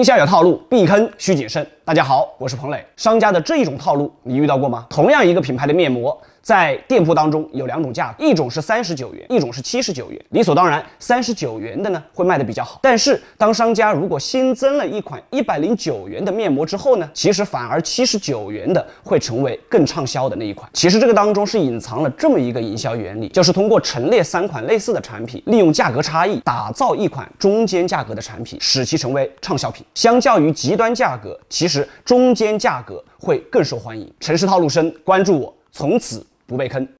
天下有套路，避坑需谨慎。大家好，我是彭磊。商家的这一种套路，你遇到过吗？同样一个品牌的面膜。在店铺当中有两种价格，一种是三十九元，一种是七十九元。理所当然，三十九元的呢会卖的比较好。但是当商家如果新增了一款一百零九元的面膜之后呢，其实反而七十九元的会成为更畅销的那一款。其实这个当中是隐藏了这么一个营销原理，就是通过陈列三款类似的产品，利用价格差异打造一款中间价格的产品，使其成为畅销品。相较于极端价格，其实中间价格会更受欢迎。城市套路深，关注我，从此。不被坑。